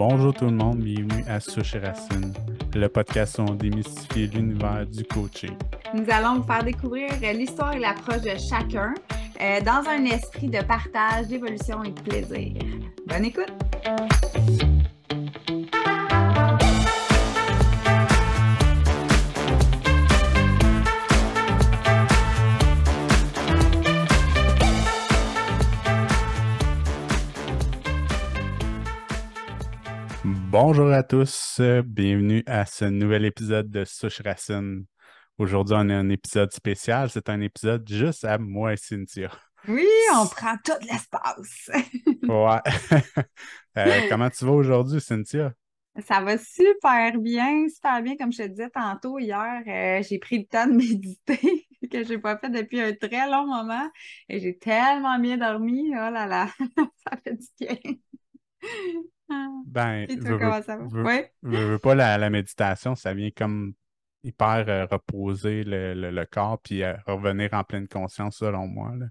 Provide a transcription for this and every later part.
Bonjour tout le monde, bienvenue à Souche Racine, le podcast où on démystifie l'univers du coaching. Nous allons vous faire découvrir l'histoire et l'approche de chacun euh, dans un esprit de partage, d'évolution et de plaisir. Bonne écoute! Bonjour à tous, bienvenue à ce nouvel épisode de Souche Racine. Aujourd'hui, on a un épisode spécial. C'est un épisode juste à moi et Cynthia. Oui, on prend tout l'espace. ouais. Euh, comment tu vas aujourd'hui, Cynthia? Ça va super bien, super bien. Comme je te disais tantôt, hier, euh, j'ai pris le temps de méditer que je n'ai pas fait depuis un très long moment et j'ai tellement bien dormi. Oh là là, ça fait du bien. Ben, Et toi, comment ça va? veux- veux- veux pas la, la méditation, ça vient comme hyper euh, reposer le, le- le corps puis euh, revenir en pleine conscience, selon moi. là.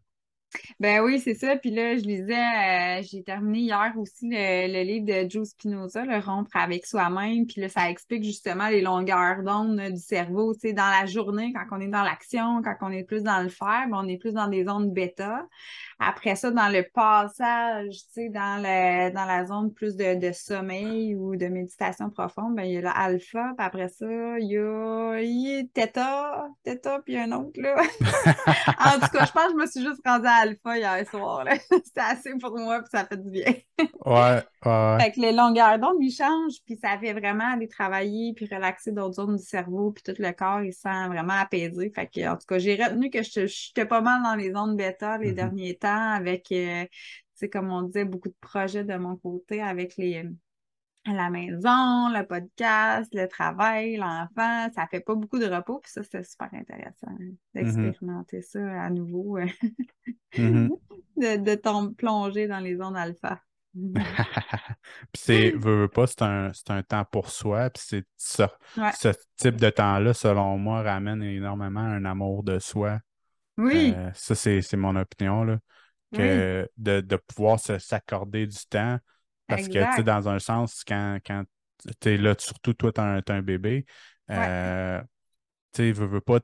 Ben oui, c'est ça. Puis là, je lisais, euh, j'ai terminé hier aussi le, le livre de Joe Spinoza, Le rompre avec soi-même. Puis là, ça explique justement les longueurs d'onde du cerveau. Tu sais, dans la journée, quand on est dans l'action, quand on est plus dans le faire, ben, on est plus dans des ondes bêta. Après ça, dans le passage, tu sais, dans, le, dans la zone plus de, de sommeil ou de méditation profonde, ben, il y a l'alpha. Puis après ça, il y a, il y a theta, theta, puis un autre, là. En tout cas, je pense que je me suis juste rendue à Alpha hier soir. là. C'était assez pour moi, puis ça fait du bien. Ouais, ouais. Fait que les longueurs d'onde, ils changent, puis ça fait vraiment aller travailler, puis relaxer d'autres zones du cerveau, puis tout le corps, il se sent vraiment apaisé. Fait que, en tout cas, j'ai retenu que je- j'étais pas mal dans les zones bêta les Mhm. derniers temps, avec, euh, comme on disait, beaucoup de projets de mon côté, avec les la maison, le podcast, le travail, l'enfant, ça fait pas beaucoup de repos, puis ça, c'était super intéressant hein, d'expérimenter ça à nouveau, euh, Mhm. de, de tom- plonger dans les zones alpha. Puis c'est, veux, veux pas, c'est un, un temps pour soi. Puis c'est ça, Ouais. ce type de temps-là, selon moi, ramène énormément un amour de soi. Oui, Euh, ça, c'est, c'est mon opinion, là. Que de, de pouvoir s'accorder du temps. Parce que, tu sais, exact. dans un sens, quand, quand tu es là, surtout toi, tu t'as un bébé, euh, tu sais, veux, veux pas,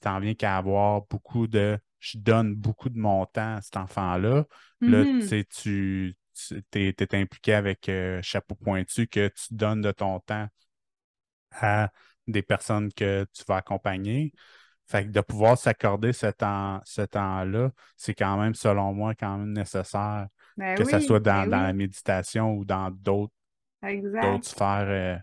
t'en viens qu'à avoir beaucoup de. Je donne beaucoup de mon temps à cet enfant-là. Là, tu sais, tu tu- t'es, t'es impliqué avec euh, Chapeau Pointu, que tu donnes de ton temps à des personnes que tu vas accompagner. Fait que de pouvoir s'accorder ce temps, ce temps-là, c'est quand même, selon moi, quand même nécessaire, Ben que ce oui, soit dans, ben dans oui, la méditation ou dans d'autres, sphères. euh,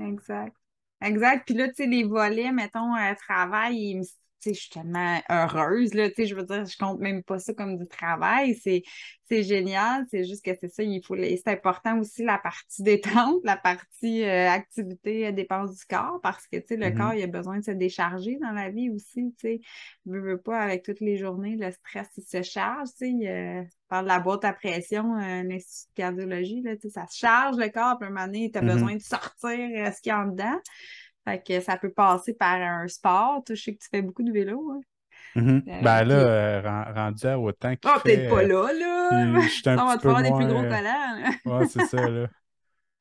Exact. Exact. Puis là, tu sais, les volets, mettons, euh, travail, sais, je suis tellement heureuse, là, je veux dire, je compte même pas ça comme du travail, c'est, c'est génial, c'est juste que c'est ça, il faut, c'est important aussi la partie détente, la partie euh, activité, euh, dépense du corps, parce que, le Mhm. corps, il a besoin de se décharger dans la vie aussi, tu sais, veux, veux pas, avec toutes les journées, le stress, il se charge, tu sais, euh, par de la boîte à pression, euh, l'Institut de cardiologie, là, ça se charge le corps, puis à un moment donné, tu as Mhm. besoin de sortir ce qu'il y a en dedans. Fait que ça peut passer par un sport. Toi, je sais que tu fais beaucoup de vélo. hein. mhm. Euh, Ben là, euh, ren- rendu à autant qu'il Ah, peut-être fait, pas là, là! puis je suis un on va te faire des plus gros euh, collants. Ouais, c'est ça, là.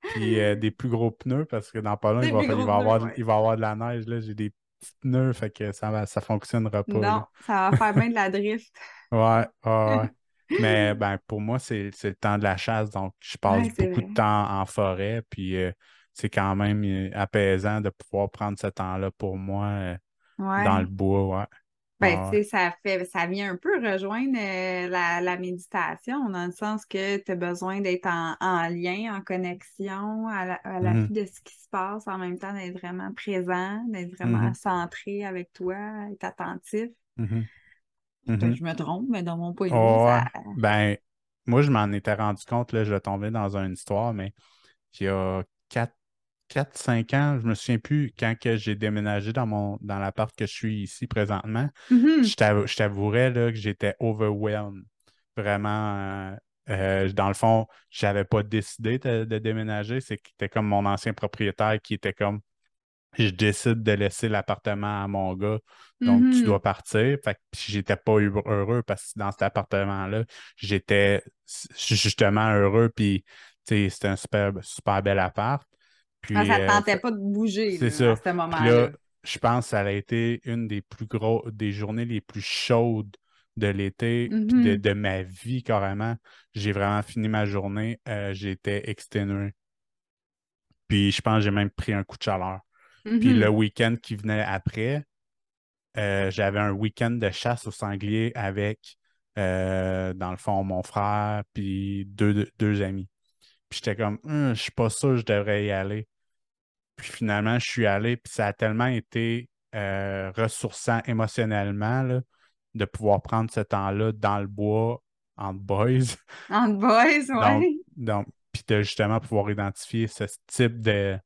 Puis euh, des plus gros pneus, parce que dans pas long, il va, il avoir, ouais. il va avoir de la neige, là. J'ai des petits pneus, fait que ça va, ça fonctionnera pas, Non, là. ça va faire bien de la drift. Ouais, ouais, ouais. Mais ben, pour moi, c'est le temps de la chasse, donc je passe Ouais, beaucoup vrai. de temps en forêt, puis c'est quand même euh, apaisant de pouvoir prendre ce temps-là pour moi euh, dans le bois, ouais. Ben, Ouais, tu sais, ça fait, ça vient un peu rejoindre euh, la, la méditation, dans le sens que tu as besoin d'être en, en lien, en connexion, à la, à Mhm, de ce qui se passe, en même temps d'être vraiment présent, d'être vraiment mhm, centré avec toi, être attentif. mhm, mhm. que je me trompe, mais dans mon point de vue, ça. ben, moi, je m'en étais rendu compte, là, je tombais dans une histoire, mais il y a 4, 4-5 ans, je me souviens plus, quand que j'ai déménagé dans mon dans l'appart que je suis ici présentement, Mhm. je t'avou- je t'avouerais là, que j'étais overwhelmed. Vraiment, euh, euh, dans le fond, j'avais pas décidé de, de déménager. C'était comme mon ancien propriétaire qui était comme je décide de laisser l'appartement à mon gars, donc tu Mhm. dois partir. Fait que j'étais pas eu- heureux parce que dans cet appartement-là, j'étais justement heureux, puis c'était un super, super bel appart. Puis, Ah, ça ne euh, pas de bouger c'est là, ça. à ce moment-là. là, je pense que ça a été une des plus gros, des journées les plus chaudes de l'été, de, Mhm. de ma vie carrément. J'ai vraiment fini ma journée, euh, j'étais exténué. Puis je pense que j'ai même pris un coup de chaleur. Puis Mhm. le week-end qui venait après, euh, j'avais un week-end de chasse au sanglier avec, euh, dans le fond, mon frère, puis deux, deux, deux amis. Puis j'étais comme, Hum, je suis pas sûr que je devrais y aller. Puis finalement, je suis allé, puis ça a tellement été euh, ressourçant émotionnellement là, de pouvoir prendre ce temps-là dans le bois, entre boys. Entre boys, Donc, ouais. donc puis de justement pouvoir identifier ce type de,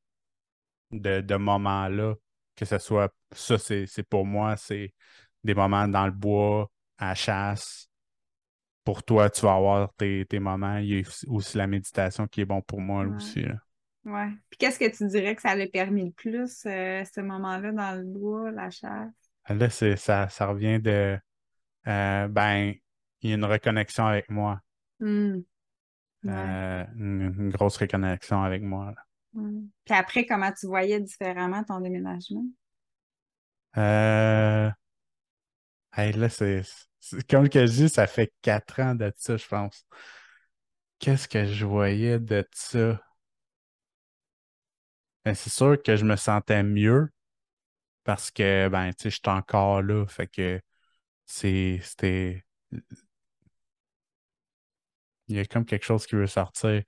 de, de moments-là, que ce soit ça, c'est c'est pour moi, c'est des moments dans le bois, à la chasse. Pour toi, tu vas avoir tes, tes moments. Il y a aussi- aussi la méditation qui est bon pour moi Ouais. aussi. là. Ouais. Puis qu'est-ce que tu dirais que ça l'a permis le plus, euh, ce moment-là dans le bois, la chasse? Là, c'est, ça, ça revient de euh, ben, il y a une reconnexion avec moi. Ouais. Euh, une, une grosse reconnexion avec moi. là. Ouais. Puis après, comment tu voyais différemment ton déménagement? Euh, hey, là, c'est, c'est- comme que je dis, ça fait quatre ans de ça, je pense. Qu'est-ce que je voyais de ça? Ben, c'est sûr que je me sentais mieux parce que, ben, tu sais, je suis encore là. Fait que c'est, c'était, il y a comme quelque chose qui veut sortir.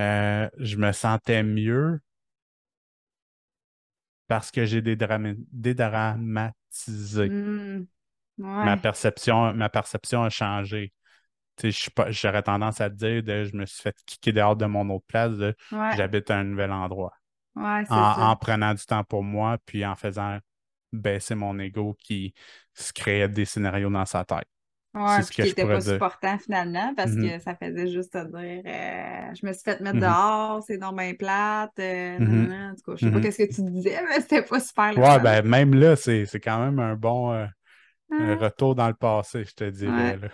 Euh, je me sentais mieux parce que j'ai dédramatisé. Hmm. Ma perception, ma perception a changé. J'aurais tendance à te dire de je me suis fait kicker dehors de mon autre place, Ouais. j'habite à un nouvel endroit. Ouais, En, prenant du temps pour moi, puis en faisant baisser mon ego qui se créait des scénarios dans sa tête. Ouais, C'est ce puis qui je était pourrais pas dire. supportant finalement parce Mhm, que ça faisait juste te dire euh, je me suis fait mettre mhm, dehors, c'est donc bien plate, euh, mhm, nanana. En tout cas, je sais pas qu'est-ce que tu disais, mais c'était pas super le Ouais, ben même là, c'est, quand même un bon euh, Ah, retour dans le passé, je te dirais. ouais. Là.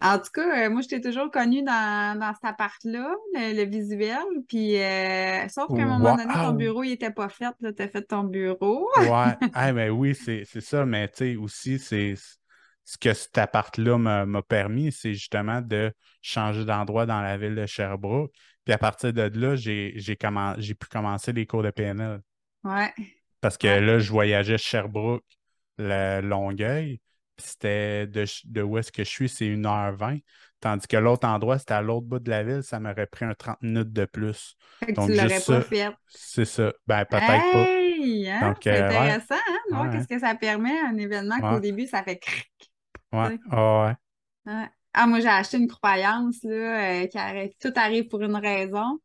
En tout cas, euh, moi, je t'ai toujours connue dans, dans cet appart-là, le, le visuel. Puis, euh, sauf qu'à un moment donné, ton bureau, il était pas fait. Là, t'as fait ton bureau. Ouais, ah, mais oui, c'est ça, mais tu sais, aussi, c'est ce que cet appart-là m'a permis, c'est justement de changer d'endroit dans la ville de Sherbrooke. Puis à partir de là, j'ai commen- pu commencer les cours de PNL. Ouais, Parce que ouais, là, je voyageais Sherbrooke, le Longueuil, c'était de, de où est-ce que je suis, c'est 1h20. Tandis que l'autre endroit, c'était à l'autre bout de la ville, ça m'aurait pris un 30 minutes de plus. fait que Donc, tu l'aurais pas fait. c'est ça. Ben, peut-être pas. Hein? Donc, C'est euh, ouais, intéressant, hein, de voir ouais, qu'est-ce que ça permet, un événement qu'au début, ça fait cric. tu ouais, ouais. Ah, moi, j'ai acheté une croyance, là, euh, qui arrive, tout arrive pour une raison.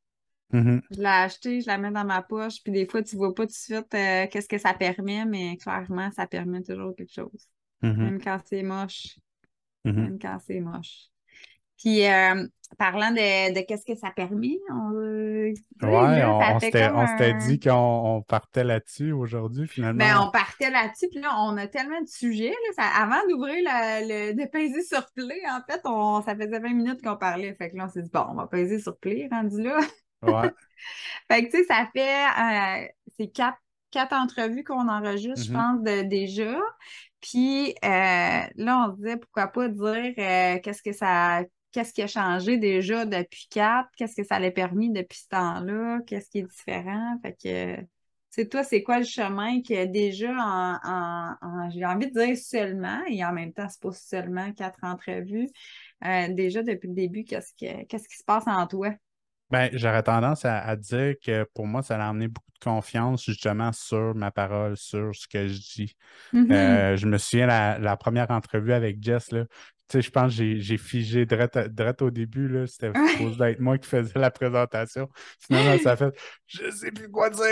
Mhm, Je l'ai acheté, je la mets dans ma poche, puis des fois, tu vois pas tout de suite euh, qu'est-ce que ça permet, mais clairement, ça permet toujours quelque chose. Mhm, Même quand c'est moche. mhm. Même quand c'est moche. Puis, euh, parlant de, de qu'est-ce que ça permet, on, euh, Ouais, on, s'était un... dit qu'on on partait là-dessus aujourd'hui, Ben, finalement. on partait là-dessus, puis là, on a tellement de sujets. Là, ça- avant d'ouvrir le, de peser sur play, en fait, on, ça faisait 20 minutes qu'on parlait. Fait que là, on s'est dit, bon, on va peser sur play, rendu là. Ouais. Fait que, tu sais, ça fait, euh, c'est quatre, quatre entrevues qu'on enregistre, je mhm, pense, de, déjà. Puis euh, là, on se disait, pourquoi pas dire euh, qu'est-ce que ça, qu'est-ce qui a changé déjà depuis quatre, qu'est-ce que ça l'a permis depuis ce temps-là, qu'est-ce qui est différent? Fait que, sais, toi, c'est quoi le chemin que déjà, en, en- j'ai envie de dire seulement, et en même temps, c'est pas seulement quatre entrevues, euh, déjà depuis le début, qu'est-ce que, qu'est-ce qui se passe en toi? Ben, j'aurais tendance à, dire que pour moi, ça a amené beaucoup confiance justement sur ma parole, sur ce que je dis. Mhm. Euh, je me souviens la, la première entrevue avec Jess, là. Tu sais, je pense que j'ai j'ai figé direct, direct au début, là. C'était supposé être moi qui faisais la présentation. Finalement, ça a fait Je sais plus quoi dire!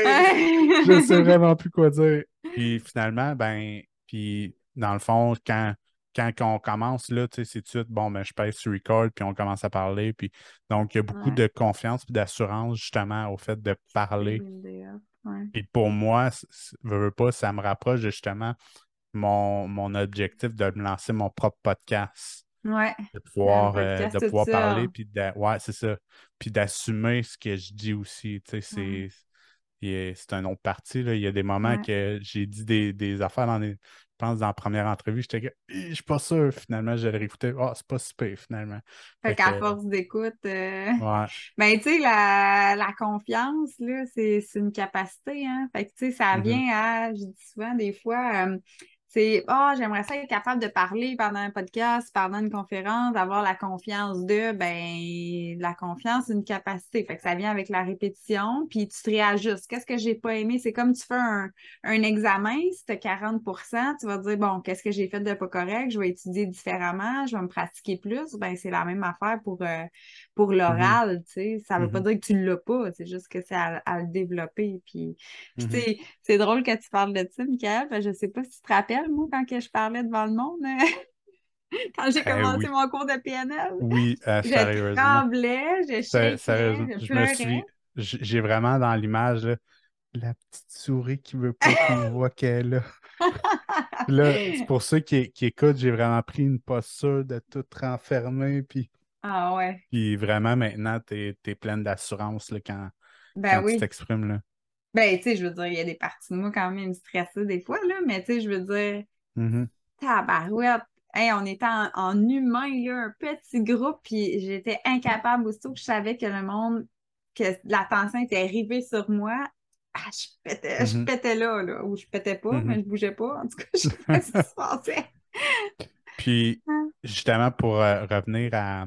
Je sais vraiment plus quoi dire. Puis finalement, ben, puis dans le fond, quand, quand on commence, là, tu sais, c'est tout de suite, bon, ben, je pèse sur record, puis on commence à parler. Puis donc, il y a beaucoup Ouais. de confiance puis d'assurance, justement, au fait de parler. Ouais. Puis pour moi, veux, pas, ça me rapproche de, justement mon, mon objectif de me lancer mon propre podcast. Ouais. De pouvoir, euh, de pouvoir parler, puis de- ouais, c'est ça. Puis d'assumer ce que je dis aussi. Tu sais, c'est. Ouais. C'est un autre parti. Là. Il y a des moments Ouais. que j'ai dit des, des affaires dans les. Je pense dans la première entrevue, j'étais je suis pas sûr. Finalement, je l'ai réécouté. Ah, c'est pas si pire, finalement. Fait Fait qu'à que, force d'écoute, euh, ouais. ben tu sais, la, la confiance, là, c'est une capacité, hein. Fait que tu sais, ça Mhm. vient à, je dis souvent des fois, euh, c'est Ah, j'aimerais ça être capable de parler pendant un podcast, pendant une conférence, avoir la confiance de, ben, la confiance, c'est une capacité. Fait que ça vient avec la répétition, puis tu te réajustes. Qu'est-ce que j'ai pas aimé? C'est comme tu fais un, un examen, si tu as 40% tu vas dire, bon, qu'est-ce que j'ai fait de pas correct? Je vais étudier différemment, je vais me pratiquer plus. Ben, c'est la même affaire pour, euh, pour l'oral, tu sais. Ça veut pas Mhm. dire que tu l'as pas, c'est juste que c'est à, à le développer. Puis, Mhm. tu sais, c'est drôle que tu parles de ça, Michael, parce que je sais pas si tu te rappelles, moi, quand que je parlais devant le monde, hein, quand j'ai Eh commencé oui. mon cours de PNL, Oui, euh, je sérieusement. tremblais, je Sérieusement, je me suis. J'ai vraiment dans l'image la petite souris qui veut pas qu'on voit qu'elle. Puis Là, c'est pour ceux qui, qui écoutent, j'ai vraiment pris une posture de tout renfermer. Puis, Ah ouais, puis vraiment, maintenant, t'es es pleine d'assurance quand, ben quand tu t'exprimes. là. Ben, tu sais, je veux dire, il y a des parties de moi quand même stressées des fois, là, mais tu sais, je veux dire, Mhm. tabarouette. Hey, on était en, en humain, là, un petit groupe, puis j'étais incapable aussitôt que je savais que le monde, que l'attention était rivée sur moi. Ah, je pétais, je Mhm. pétais là, là, ou je pétais pas, Mhm. mais je bougeais pas. En tout cas, je sais pas ce qui se passait. Puis, Hein? justement, pour euh, revenir à.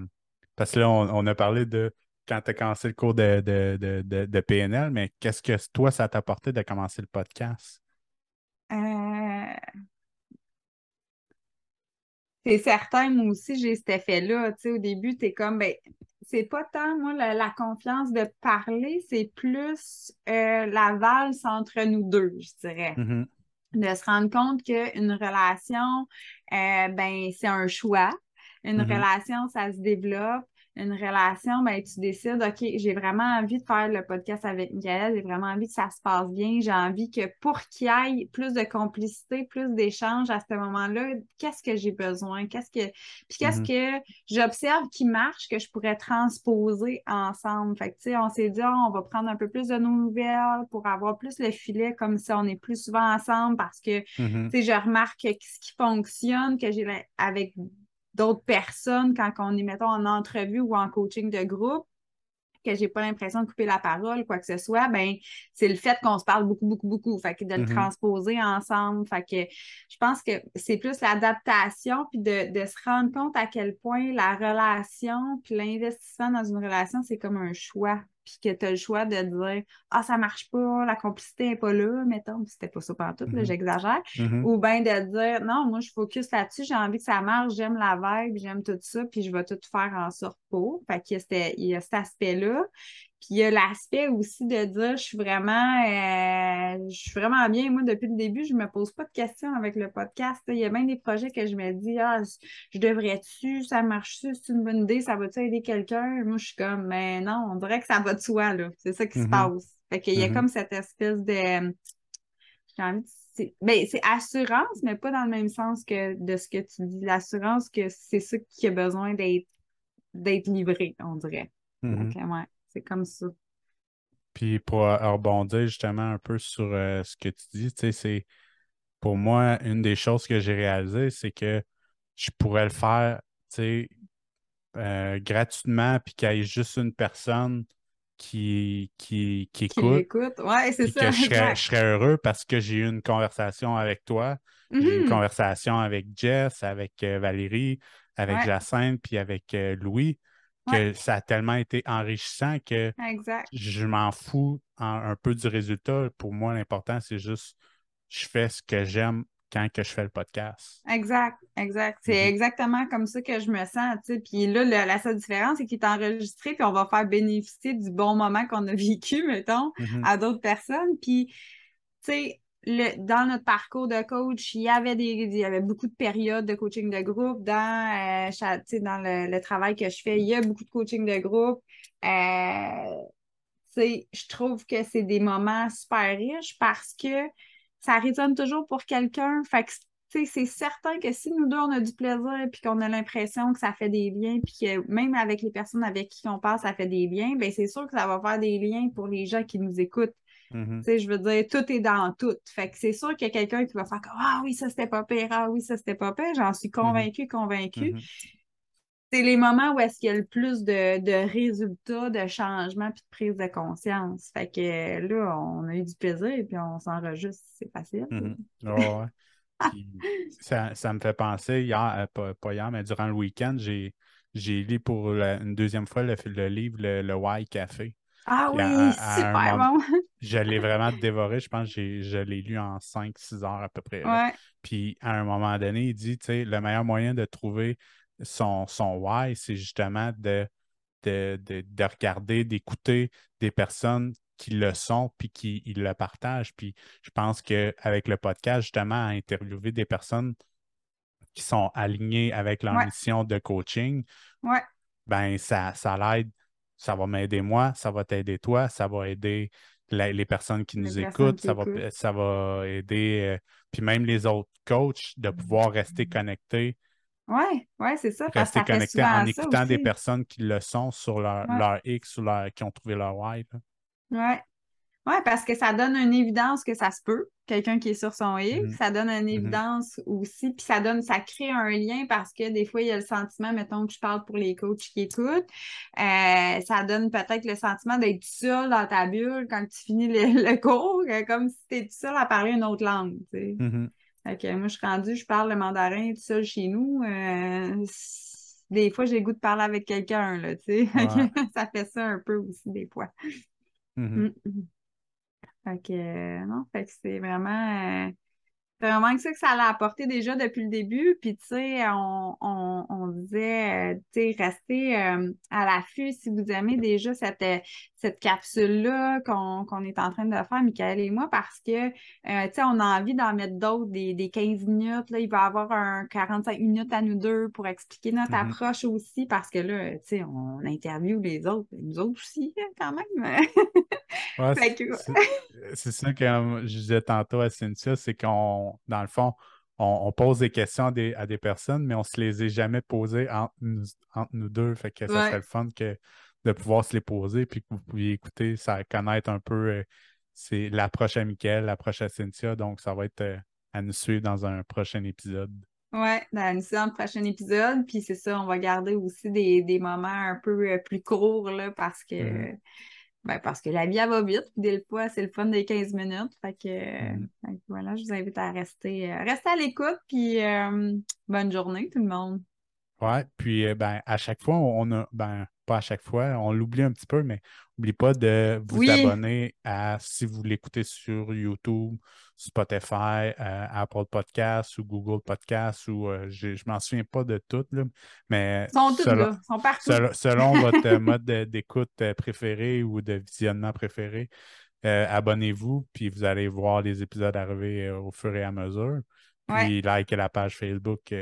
Parce que là, on, on a parlé de quand tu as commencé le cours de, de, de, PNL, mais qu'est-ce que toi, ça t'a apporté de commencer le podcast? Euh, C'est certain, moi aussi, j'ai cet effet-là. Tu au début, t'es comme, ben, c'est pas tant, moi, la, la confiance de parler, c'est plus euh, la valse entre nous deux, je dirais. Mhm. De se rendre compte qu'une relation, euh, ben, c'est un choix. Une Mhm. relation, ça se développe. Une relation, ben, tu décides, OK, j'ai vraiment envie de faire le podcast avec Michael, j'ai vraiment envie que ça se passe bien, j'ai envie que pour qu'il y ait plus de complicité, plus d'échanges à ce moment-là, qu'est-ce que j'ai besoin? Qu'est-ce que. Puis qu'est-ce Mhm. que j'observe qui marche, que je pourrais transposer ensemble? Fait que, tu sais, on s'est dit, Ah, on va prendre un peu plus de nos nouvelles pour avoir plus le filet, comme si on est plus souvent ensemble parce que Mhm. tu sais, je remarque que ce qui fonctionne, que j'ai avec d'autres personnes quand on est, mettons, en entrevue ou en coaching de groupe, que j'ai pas l'impression de couper la parole, quoi que ce soit, ben c'est le fait qu'on se parle beaucoup, beaucoup, beaucoup. Fait que de le Mhm. transposer ensemble. Fait que je pense que c'est plus l'adaptation, puis de, de se rendre compte à quel point la relation, puis l'investissement dans une relation, c'est comme un choix. Puis que tu as le choix de dire Ah, ça marche pas, la complicité n'est pas là, mettons, Puis c'était pas ça partout, là, Mhm. j'exagère. Mhm. Ou bien de dire non, moi je focus là-dessus, j'ai envie que ça marche, j'aime la vibe, j'aime tout ça, puis je vais tout faire en sorte pour. Fait qu'il y a cet aspect-là. Puis il y a l'aspect aussi de dire je suis vraiment euh, je suis vraiment bien. Moi, depuis le début, je me pose pas de questions avec le podcast. Il y a bien des projets que je me dis Ah, je devrais-tu, ça marche-tu, c'est une bonne idée, ça va-tu aider quelqu'un? Moi, je suis comme mais non, on dirait que ça va de soi, là. C'est ça qui se Mhm. passe. Fait qu'il y a Mhm. comme cette espèce de j'ai envie de- c'est ben, c'est assurance, mais pas dans le même sens que de ce que tu dis. L'assurance que c'est ça qui a besoin d'être d'être livré, on dirait. Donc, ouais, c'est comme ça. Puis pour euh, rebondir justement un peu sur euh, ce que tu dis, tu sais, c'est pour moi, une des choses que j'ai réalisées, c'est que je pourrais le faire, tu sais, euh, gratuitement, puis qu'il y ait juste une personne qui, qui, qui Qui écoute. Ouais, c'est ça. que je serais, exact. je serais heureux parce que j'ai eu une conversation avec toi, j'ai eu une Mhm. conversation avec Jess, avec Valérie, avec Ouais. Jacinthe, puis avec euh, Louis, que Ouais. ça a tellement été enrichissant que Exact. je m'en fous en- un peu du résultat. Pour moi, l'important, c'est juste je fais ce que j'aime quand que je fais le podcast. Exact, exact. C'est Mhm. exactement comme ça que je me sens, tu sais. Puis là, le- la seule différence, c'est qu'il est enregistré, puis on va faire bénéficier du bon moment qu'on a vécu, mettons, Mhm. à d'autres personnes. Puis, tu sais, dans notre parcours de coach, il y avait des, il y avait beaucoup de périodes de coaching de groupe dans, euh, dans le, travail que je fais. Il y a beaucoup de coaching de groupe. Euh, je trouve que c'est des moments super riches parce que ça résonne toujours pour quelqu'un. C'est certain que si nous deux, on a du plaisir, puis qu'on a l'impression que ça fait des liens, puis que même avec les personnes avec qui on parle, ça fait des liens, ben c'est sûr que ça va faire des liens pour les gens qui nous écoutent. Mhm. Sais, je veux dire, tout est dans tout. Fait que c'est sûr qu'il y a quelqu'un qui va faire comme Ah oui, ça c'était pas pire, ah oui, ça c'était pas pire. J'en suis convaincue, convaincue. Mhm. C'est les moments où est-ce qu'il y a le plus de, de résultats, de changements, puis de prise de conscience. Fait que là, on a eu du plaisir, puis on s'enregistre, c'est facile. Ouais, ça, ça me fait penser, hier, euh, pas, pas hier, mais durant le week-end, j'ai, j'ai lu pour la- une deuxième fois le, le livre Le, le Why Café. Ah oui, à- à un super moment- bon. Je l'ai vraiment dévoré. Je pense que je l'ai lu en 5-6 heures à peu près. Ouais, Puis à un moment donné, il dit, tu sais, le meilleur moyen de trouver son, son why, c'est justement de, de, de- de regarder, d'écouter des personnes qui le sont, puis qui ils le partagent. Puis je pense qu'avec le podcast, justement, à interviewer des personnes qui sont alignées avec leur Ouais. mission de coaching, ouais, ben ça, ça l'aide. Ça va m'aider moi, ça va t'aider toi, ça va aider la- les personnes qui Les nous personnes écoutent, qui ça va, ça va aider, euh, puis même les autres coachs, de pouvoir Mm. rester connectés, ouais, ouais, c'est ça. Rester ça connectés en écoutant des personnes qui le sont sur leur, Ouais. leur X ou leur, qui ont trouvé leur Y. là. Ouais, parce que ça donne une évidence que ça se peut, quelqu'un qui est sur son X, Mhm. ça donne une Mhm. évidence aussi, puis ça donne, ça crée un lien parce que des fois, il y a le sentiment, mettons que je parle pour les coachs qui écoutent, euh, ça donne peut-être le sentiment d'être seul dans ta bulle quand tu finis le, le cours, euh, comme si tu étais seul à parler une autre langue, tu sais. Mhm. Fait que moi, je suis rendue, je parle le mandarin tout seul chez nous. euh, des fois, j'ai le goût de parler avec quelqu'un, là, tu sais. Ouais. ça fait ça un peu aussi, des fois. Mm. Fait que, euh, non, fait que c'est vraiment, euh, c'est vraiment que ça que ça l'a apporté déjà depuis le début. Puis, tu sais, on, on, on disait, euh, tu sais, restez à l'affût si vous aimez déjà cette, cette capsule-là qu'on est en train de faire, Michael et moi, parce que, tu sais, on a envie d'en mettre d'autres, des, des 15 minutes. Là, il va y avoir un 45 minutes à nous deux pour expliquer notre Mhm. approche aussi, parce que là, tu sais, on interviewe les autres, nous autres aussi, hein, quand même. Ouais, c'est- ça que euh, je disais tantôt à Cynthia, c'est qu'on, dans le fond, on, on pose des questions à des, à des personnes, mais on se les est jamais posées entre nous, entre nous deux. Fait que ça serait le fun que de pouvoir se les poser, puis que vous pouviez écouter, ça connaître un peu euh, c'est l'approche à Mickaël, l'approche à Cynthia. Donc, ça va être euh, à nous suivre dans un prochain épisode. Ouais, dans, dans le prochain épisode. Puis c'est ça, on va garder aussi des, des moments un peu euh, plus courts, là, parce que, Mhm. Ben, parce que la vie, elle va vite. Puis des fois, c'est le fun des 15 minutes. Fait que, Mhm. fait que voilà, je vous invite à rester, euh, rester à l'écoute. Puis euh, bonne journée, tout le monde. Ouais, puis euh, ben, à chaque fois, on a, ben, pas à chaque fois, on l'oublie un petit peu, mais n'oubliez pas de vous Oui. abonner à, si vous l'écoutez sur YouTube, Spotify, euh, Apple Podcasts ou Google Podcasts, ou euh, je m'en souviens pas de tout, là, mais Ils sont selon, là, ils sont partout. selon, selon votre mode de- d'écoute préféré ou de visionnement préféré, abonnez-vous, puis vous allez voir les épisodes arriver au fur et à mesure. Ouais. Puis likez la page Facebook.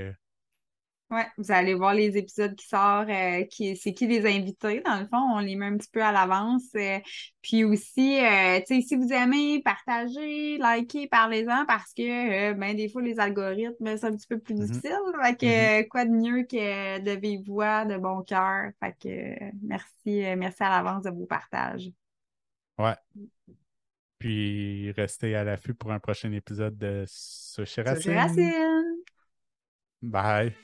Ouais, vous allez voir les épisodes qui sortent, euh, qui, c'est qui les invités, dans le fond, on les met un petit peu à l'avance. euh, puis aussi, euh, tu sais, si vous aimez, partagez, likez, parlez-en, parce que, ben, des fois, les algorithmes, c'est un petit peu plus Mhm. difficile. Fait que, euh, quoi de mieux que de vive voix, de bon cœur? Fait que, merci, merci à l'avance de vos partages. Ouais. Puis restez à l'affût pour un prochain épisode de Sushi. Racine! Bye.